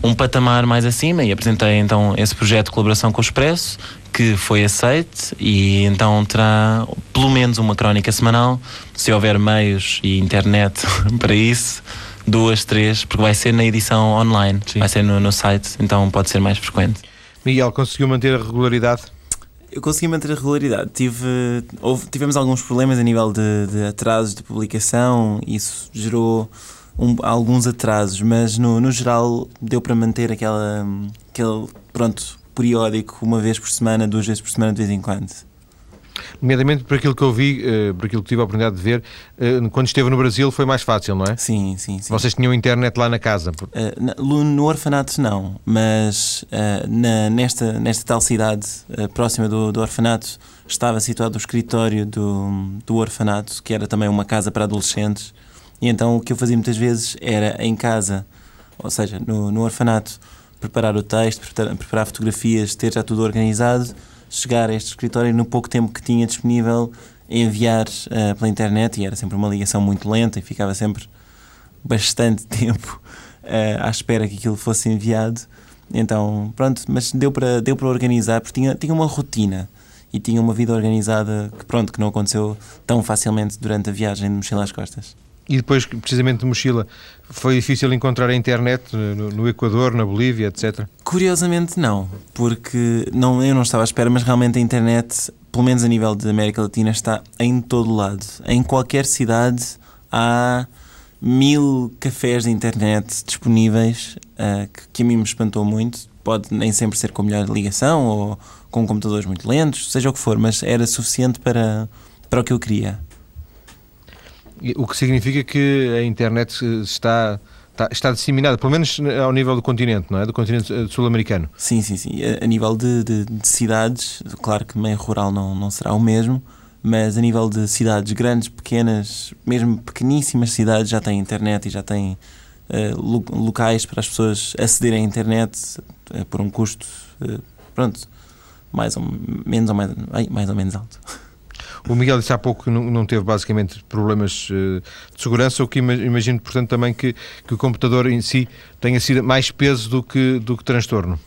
Speaker 3: um patamar mais acima e apresentei então esse projeto de colaboração com o Expresso que foi aceite e então terá pelo menos uma crónica semanal, se houver meios e internet para isso, duas, três, porque vai ser na edição online, Sim. vai ser no, no site, então pode ser mais frequente.
Speaker 1: Miguel, conseguiu manter a regularidade?
Speaker 2: Eu consegui manter a regularidade. Tive, houve, tivemos alguns problemas a nível de, de atrasos de publicação, isso gerou um, alguns atrasos, mas no, no geral deu para manter aquela, aquele, pronto, periódico, uma vez por semana, duas vezes por semana, de vez em quando.
Speaker 1: Nomeadamente por aquilo que eu vi, uh, por aquilo que tive a oportunidade de ver, uh, quando esteve no Brasil foi mais fácil, não é?
Speaker 2: Sim, sim, sim.
Speaker 1: Vocês tinham internet lá na casa?
Speaker 2: No, no, orfanato não, mas na, nesta, nesta tal cidade próxima do, do orfanato estava situado o escritório do, do orfanato, que era também uma casa para adolescentes, e então o que eu fazia muitas vezes era em casa, ou seja, no, no orfanato, preparar o texto, preparar fotografias, ter já tudo organizado, chegar a este escritório e no pouco tempo que tinha disponível enviar uh, pela internet e era sempre uma ligação muito lenta e ficava sempre bastante tempo uh, à espera que aquilo fosse enviado. Então, pronto, mas deu para, deu para organizar porque tinha, tinha uma rotina e tinha uma vida organizada que, pronto, que não aconteceu tão facilmente durante a viagem de mochila às costas.
Speaker 1: E depois, precisamente de mochila, foi difícil encontrar a internet no, no, Equador, na Bolívia, etc?
Speaker 2: Curiosamente não, porque não, eu não estava à espera, mas realmente a internet, pelo menos a nível de América Latina, está em todo lado. Em qualquer cidade há mil cafés de internet disponíveis, uh, que, que a mim me espantou muito. Pode nem sempre ser com melhor ligação ou com computadores muito lentos, seja o que for, mas era suficiente para, para o que eu queria.
Speaker 1: O que significa que a internet está, está, está, disseminada, pelo menos ao nível do continente, não é? Do continente eh, sul-americano.
Speaker 2: Sim, sim, sim. A, nível de, de, de, cidades, claro que meio rural não, não será o mesmo, mas a nível de cidades grandes, pequenas, mesmo pequeníssimas cidades já têm internet e já têm uh, locais para as pessoas acederem à internet uh, por um custo, uh, pronto, mais ou menos ou mais, mais ou menos alto.
Speaker 1: O Miguel disse há pouco que não, não teve basicamente problemas uh, de segurança, o que imagino, portanto, também que, que o computador em si tenha sido mais peso do que, do que transtorno.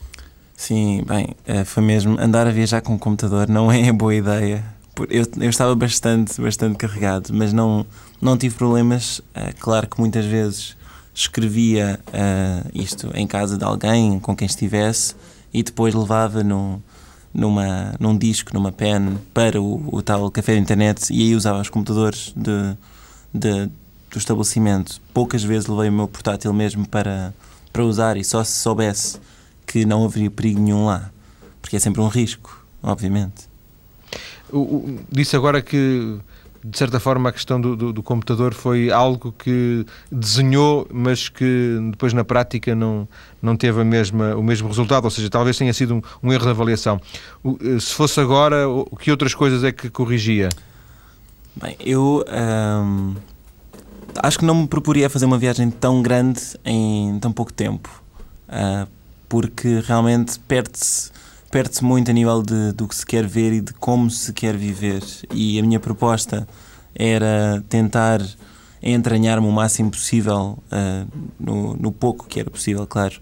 Speaker 2: Sim, bem, eh, foi mesmo. Andar a viajar com o computador não é boa ideia. Eu, eu estava bastante, bastante carregado, mas não, não tive problemas. É claro que muitas vezes escrevia uh, isto em casa de alguém com quem estivesse e depois levava no, numa, num disco, numa pen, para o, o tal café de internet e aí usava os computadores de, de, do estabelecimento. Poucas vezes levei o meu portátil mesmo para, para usar e só se soubesse que não haveria perigo nenhum lá, porque é sempre um risco, obviamente.
Speaker 1: O, o, disse agora que de certa forma, a questão do, do, do, computador foi algo que desenhou, mas que depois na prática não, não teve a mesma, o mesmo resultado, ou seja, talvez tenha sido um, um erro de avaliação. O, eh, se fosse agora, o que outras coisas é que corrigia?
Speaker 2: Bem, eu hum, acho que não me proporia fazer uma viagem tão grande em tão pouco tempo, uh, porque realmente perde-se perde-se muito a nível de, do que se quer ver e de como se quer viver. E a minha proposta era tentar entranhar-me o máximo possível uh, no, no pouco que era possível, claro,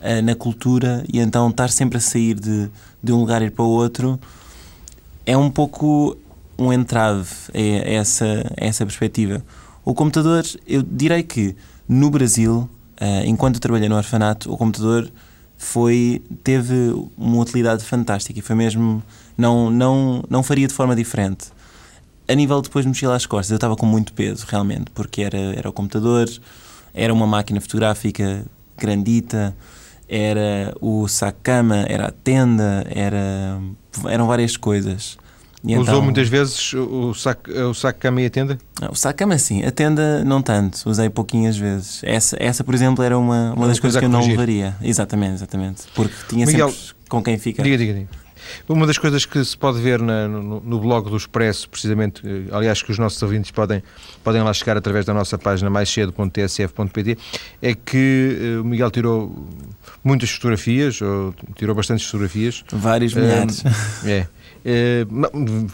Speaker 2: uh, na cultura e então estar sempre a sair de, de um lugar e ir para o outro é um pouco um entrave a, essa, a essa perspectiva. O computador, eu direi que no Brasil, uh, enquanto eu trabalhei no orfanato, o computador foi teve uma utilidade fantástica e foi mesmo não não não faria de forma diferente. A nível depois de mochila às costas eu estava com muito peso realmente porque era era o computador era uma máquina fotográfica grandita era o saco-cama era a tenda era eram várias coisas
Speaker 1: e Usou então, muitas vezes o saco, o saco cama e a tenda?
Speaker 2: O saco cama sim, a tenda não tanto, usei pouquinhas vezes. Essa, essa por exemplo, era uma, uma das coisas que eu não levaria. Exatamente, exatamente. Porque tinha Miguel, sempre com quem fica.
Speaker 1: Diga, diga, diga. Uma das coisas que se pode ver na, no, no, blog do Expresso, precisamente, eh, aliás, que os nossos ouvintes podem, podem lá chegar através da nossa página mais cedo.tsf.pt, é que uh, o Miguel tirou muitas fotografias, ou tirou bastantes fotografias.
Speaker 2: Vários milhares. Uh,
Speaker 1: é. Eh,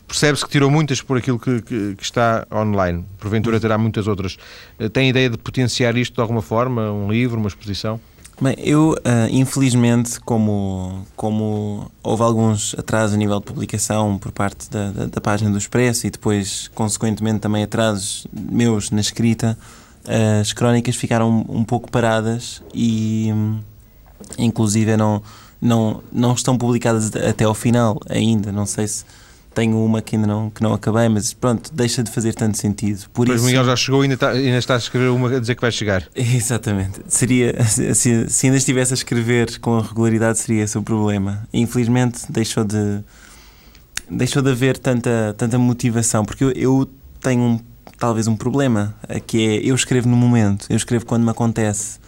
Speaker 1: percebe-se que tirou muitas por aquilo que, que, que, está online. Porventura terá muitas outras. Uh, tem ideia de potenciar isto de alguma forma? Um livro, uma exposição?
Speaker 2: Bem, eu, uh, infelizmente, como, como houve alguns atrasos a nível de publicação por parte da, da, da, página do Expresso e depois, consequentemente, também atrasos meus na escrita, as crónicas ficaram um, pouco paradas e, inclusive, não não, não estão publicadas até ao final ainda. Não sei se tenho uma que ainda não, que não acabei, mas pronto, deixa de fazer tanto sentido. Por
Speaker 1: mas
Speaker 2: isso...
Speaker 1: Miguel já chegou e ainda está, ainda está a escrever uma a dizer que vai chegar.
Speaker 2: Exatamente. Seria, se, se ainda estivesse a escrever com regularidade, seria esse o problema. Infelizmente, deixou de, deixou de haver tanta, tanta motivação, porque eu, eu tenho um, talvez um problema, que é eu escrevo no momento, eu escrevo quando me acontece.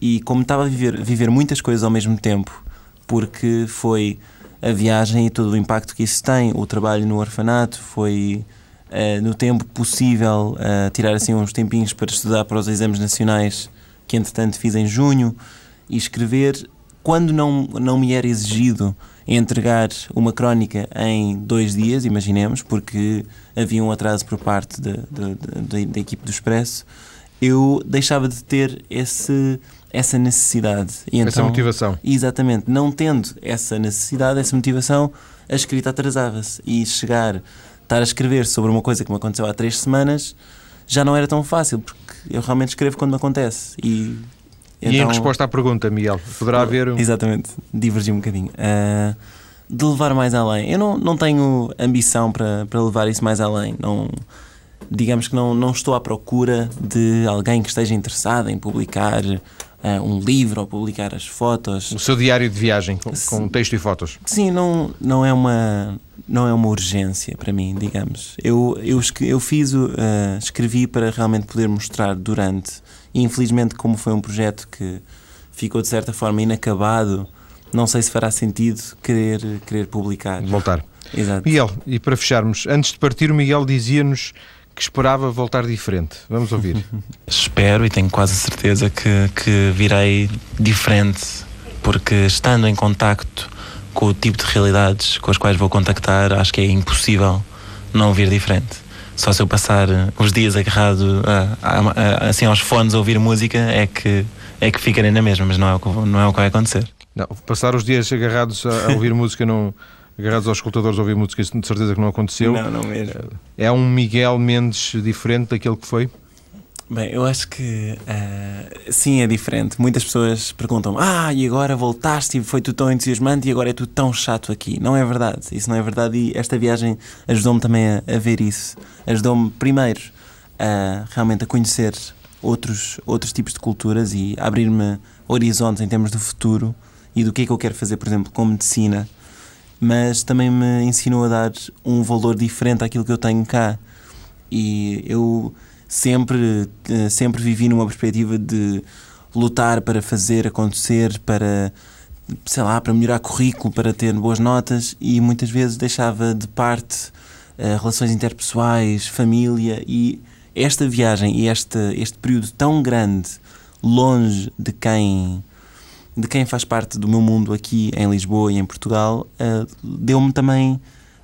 Speaker 2: E como estava a viver, viver muitas coisas ao mesmo tempo, porque foi a viagem e todo o impacto que isso tem, o trabalho no orfanato, foi uh, no tempo possível uh, tirar assim uns tempinhos para estudar para os exames nacionais que entretanto fiz em junho e escrever. Quando não, não me era exigido entregar uma crónica em dois dias, imaginemos, porque havia um atraso por parte da, equipe do Expresso, eu deixava de ter esse essa necessidade.
Speaker 1: E essa então, motivação.
Speaker 2: Exatamente. Não tendo essa necessidade, essa motivação, a escrita atrasava-se. E chegar, estar a escrever sobre uma coisa que me aconteceu há três semanas, já não era tão fácil, porque eu realmente escrevo quando me acontece. E,
Speaker 1: então, e em resposta à pergunta, Miguel, poderá haver. Um...
Speaker 2: Exatamente, divergi um bocadinho. Uh, de levar mais além. Eu não, não tenho ambição para, para levar isso mais além. Não, digamos que não, não estou à procura de alguém que esteja interessado em publicar uh, um livro ou publicar as fotos.
Speaker 1: O seu diário de viagem com, com texto e fotos.
Speaker 2: Sim, não, não, é uma, não é uma urgência para mim, digamos. Eu, eu, eu fiz, uh, escrevi para realmente poder mostrar durante. E infelizmente, como foi um projeto que ficou de certa forma inacabado, não sei se fará sentido querer, querer publicar.
Speaker 1: Voltar.
Speaker 2: Exato.
Speaker 1: Miguel, e para fecharmos, antes de partir, o Miguel dizia-nos que esperava voltar diferente. Vamos ouvir.
Speaker 3: Espero e tenho quase certeza que, que virei diferente, porque estando em contacto com o tipo de realidades com as quais vou contactar, acho que é impossível não vir diferente. Só se eu passar os dias agarrado a, a, a, assim aos fones a ouvir música é que, é que ficarei na mesma, mas não é o que, não é o que vai acontecer.
Speaker 1: Não, passar os dias agarrados a, a ouvir música não agarrados aos escutadores a ouvir música, isso de certeza que não aconteceu.
Speaker 2: Não, não mesmo.
Speaker 1: É um Miguel Mendes diferente daquele que foi?
Speaker 2: Bem, eu acho que uh, sim, é diferente. Muitas pessoas perguntam: Ah, e agora voltaste e foi tudo tão entusiasmante e agora é tudo tão chato aqui. Não é verdade, isso não é verdade. E esta viagem ajudou-me também a, a, ver isso. Ajudou-me, primeiro, a, realmente a conhecer outros, outros tipos de culturas e abrir-me horizontes em termos do futuro e do que é que eu quero fazer, por exemplo, com medicina mas também me ensinou a dar um valor diferente àquilo que eu tenho cá. E eu sempre, eh, sempre vivi numa perspectiva de lutar para fazer acontecer, para sei lá, para melhorar currículo, para ter boas notas e muitas vezes deixava de parte uh, relações interpessoais, família e esta viagem e este, este período tão grande longe de quem de quem faz parte do meu mundo aqui em Lisboa e em Portugal, uh, deu-me também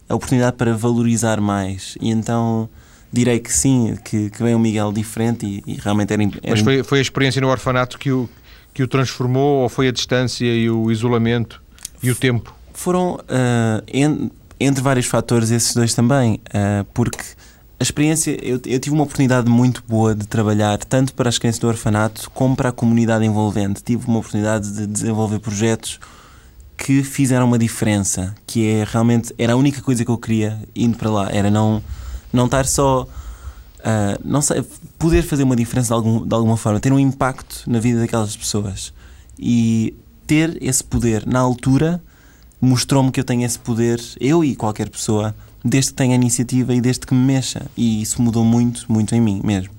Speaker 2: a oportunidade para valorizar mais. E então direi que sim, que, que vem um Miguel diferente e, e realmente era, era
Speaker 1: Mas foi, foi a experiência no orfanato que o, que o transformou ou foi a distância e o isolamento e o tempo?
Speaker 2: Foram, uh, en, entre vários fatores, esses dois também, uh, porque experiência, eu, eu, tive uma oportunidade muito boa de trabalhar tanto para as crianças do orfanato como para a comunidade envolvente. Tive uma oportunidade de desenvolver projetos que fizeram uma diferença, que é realmente era a única coisa que eu queria indo para lá, era não não estar só uh, não sei, poder fazer uma diferença de, algum, de alguma forma, ter um impacto na vida daquelas pessoas. E ter esse poder. Na altura mostrou-me que eu tenho esse poder, eu e qualquer pessoa, desde que tenha iniciativa e desde que me mexa. E isso mudou muito, muito em mim mesmo.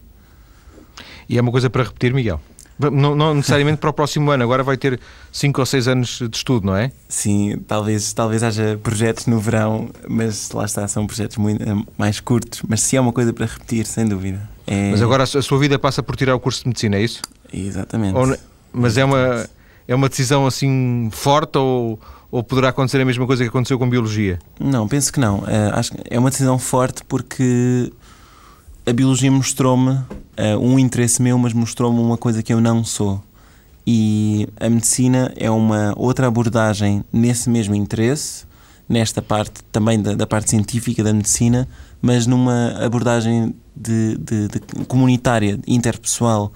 Speaker 1: E é uma coisa para repetir, Miguel? Não, não, necessariamente para o próximo ano, agora vai ter 5 ou 6 anos de estudo, não é?
Speaker 2: Sim, talvez, talvez haja projetos no verão, mas lá está, são projetos muito, eh, mais curtos. Mas se é uma coisa para repetir, sem dúvida. É...
Speaker 1: Mas agora a sua vida passa por tirar o curso de medicina, é isso?
Speaker 2: Exatamente.
Speaker 1: Ou, mas é uma, é uma decisão assim forte ou, ou poderá acontecer a mesma coisa que aconteceu com biologia?
Speaker 2: Não, penso que não. É, acho que é uma decisão forte porque a biologia mostrou-me uh, um interesse meu, mas mostrou-me uma coisa que eu não sou. E a medicina é uma outra abordagem nesse mesmo interesse, nesta parte também da, da parte científica da medicina, mas numa abordagem de, de, de comunitária, interpessoal.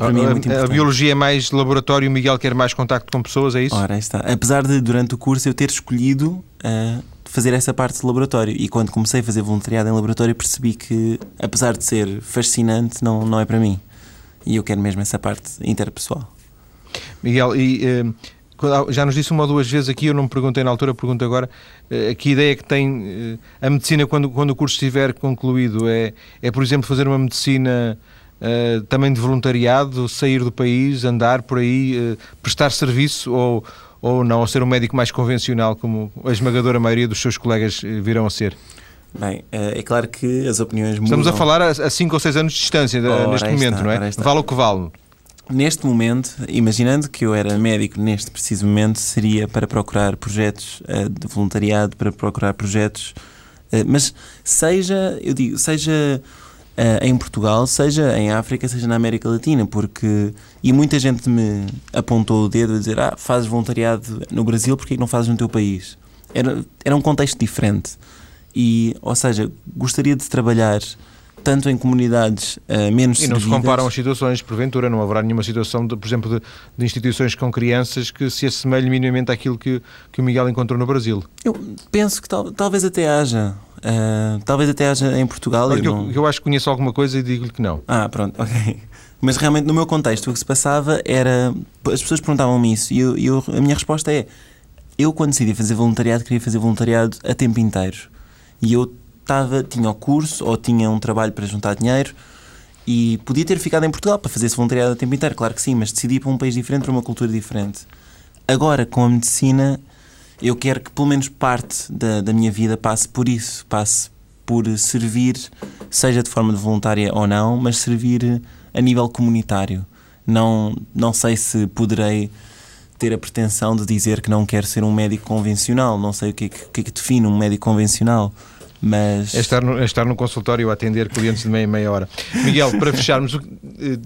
Speaker 2: Que para a, mim é muito
Speaker 1: importante. A biologia é mais laboratório, o Miguel quer mais contacto com pessoas, é isso?
Speaker 2: Ora, está. Apesar de, durante o curso, eu ter escolhido uh, fazer essa parte de laboratório. E quando comecei a fazer voluntariado em laboratório, percebi que, apesar de ser fascinante, não, não é para mim. E eu quero mesmo essa parte interpessoal.
Speaker 1: Miguel, e uh, já nos disse uma ou duas vezes aqui, eu não me perguntei na altura, pergunto agora, uh, que ideia que tem a medicina quando, quando o curso estiver concluído? É, é, por exemplo, fazer uma medicina Uh, também de voluntariado, sair do país, andar por aí, uh, prestar serviço ou, ou não, ou ser um médico mais convencional, como a esmagadora maioria dos seus colegas eh, virão a ser?
Speaker 2: Bem, é claro que as opiniões
Speaker 1: mudam. Estamos a falar a 5 ou 6 anos de distância ora, neste momento, está, não é? Vale o que vale.
Speaker 2: Neste momento, imaginando que eu era médico neste preciso momento, seria para procurar projetos de voluntariado, para procurar projetos, mas seja, eu digo, seja uh, em Portugal, seja em África, seja na América Latina, porque. E muita gente me apontou o dedo a dizer: Ah, fazes voluntariado no Brasil, porque não fazes no teu país? Era, era um contexto diferente. E, ou seja, gostaria de trabalhar tanto em comunidades uh, menos
Speaker 1: E não se comparam as situações, porventura, não haverá nenhuma situação, de, por exemplo, de, de, instituições com crianças que se assemelhe minimamente àquilo que, que o Miguel encontrou no Brasil.
Speaker 2: Eu penso que tal, talvez até haja. Uh, talvez até haja em Portugal.
Speaker 1: eu, não... eu, acho que conheço alguma coisa e digo-lhe que não.
Speaker 2: Ah, pronto, ok. Mas realmente no meu contexto o que se passava era. As pessoas perguntavam-me isso e eu, eu, a minha resposta é: eu quando decidi fazer voluntariado queria fazer voluntariado a tempo inteiro. E eu estava, tinha o curso ou tinha um trabalho para juntar dinheiro e podia ter ficado em Portugal para fazer esse voluntariado a tempo inteiro, claro que sim, mas decidi para um país diferente, para uma cultura diferente. Agora, com a medicina, eu quero que pelo menos parte da, da minha vida passe por isso, passe por servir, seja de forma voluntária ou não, mas servir a nível comunitário. Não, não sei se poderei ter a pretensão de dizer que não quero ser um médico convencional, não sei o que é que, é que define um médico convencional. Mas...
Speaker 1: É estar, no, é estar no consultório a atender clientes de meia meia hora. Miguel, para fecharmos,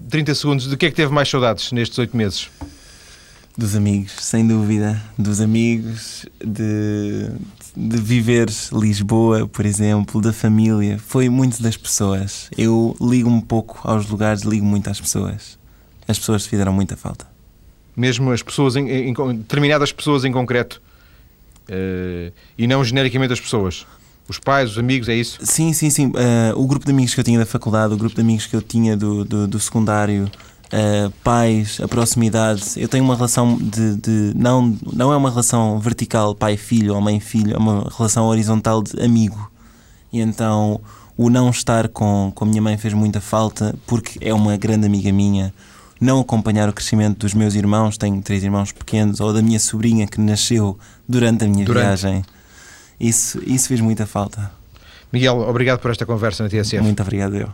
Speaker 1: 30 eh, segundos, de que é que teve mais saudades nestes oito meses?
Speaker 2: Dos amigos, sem dúvida. Dos amigos, de, de viver Lisboa, por exemplo, da família. Foi muito das pessoas. Eu ligo um pouco aos lugares, ligo muito às pessoas. As pessoas fizeram muita falta.
Speaker 1: Mesmo as pessoas, em, em determinadas pessoas em concreto, uh, e não genericamente as pessoas? Os pais, os amigos, é isso?
Speaker 2: Sim, sim, sim. Uh, o grupo de amigos que eu tinha da faculdade, o grupo de amigos que eu tinha do, do, do secundário, uh, pais, a proximidade. Eu tenho uma relação de, de, não, não é uma relação vertical pai-filho ou mãe-filho, é uma relação horizontal de amigo. E então o não estar com, com a minha mãe fez muita falta porque é uma grande amiga minha. Não acompanhar o crescimento dos meus irmãos, tenho três irmãos pequenos, ou da minha sobrinha que nasceu durante a minha durante. viagem isso, isso fez muita falta.
Speaker 1: Miguel, obrigado por esta conversa na TSF.
Speaker 2: Muito obrigado eu.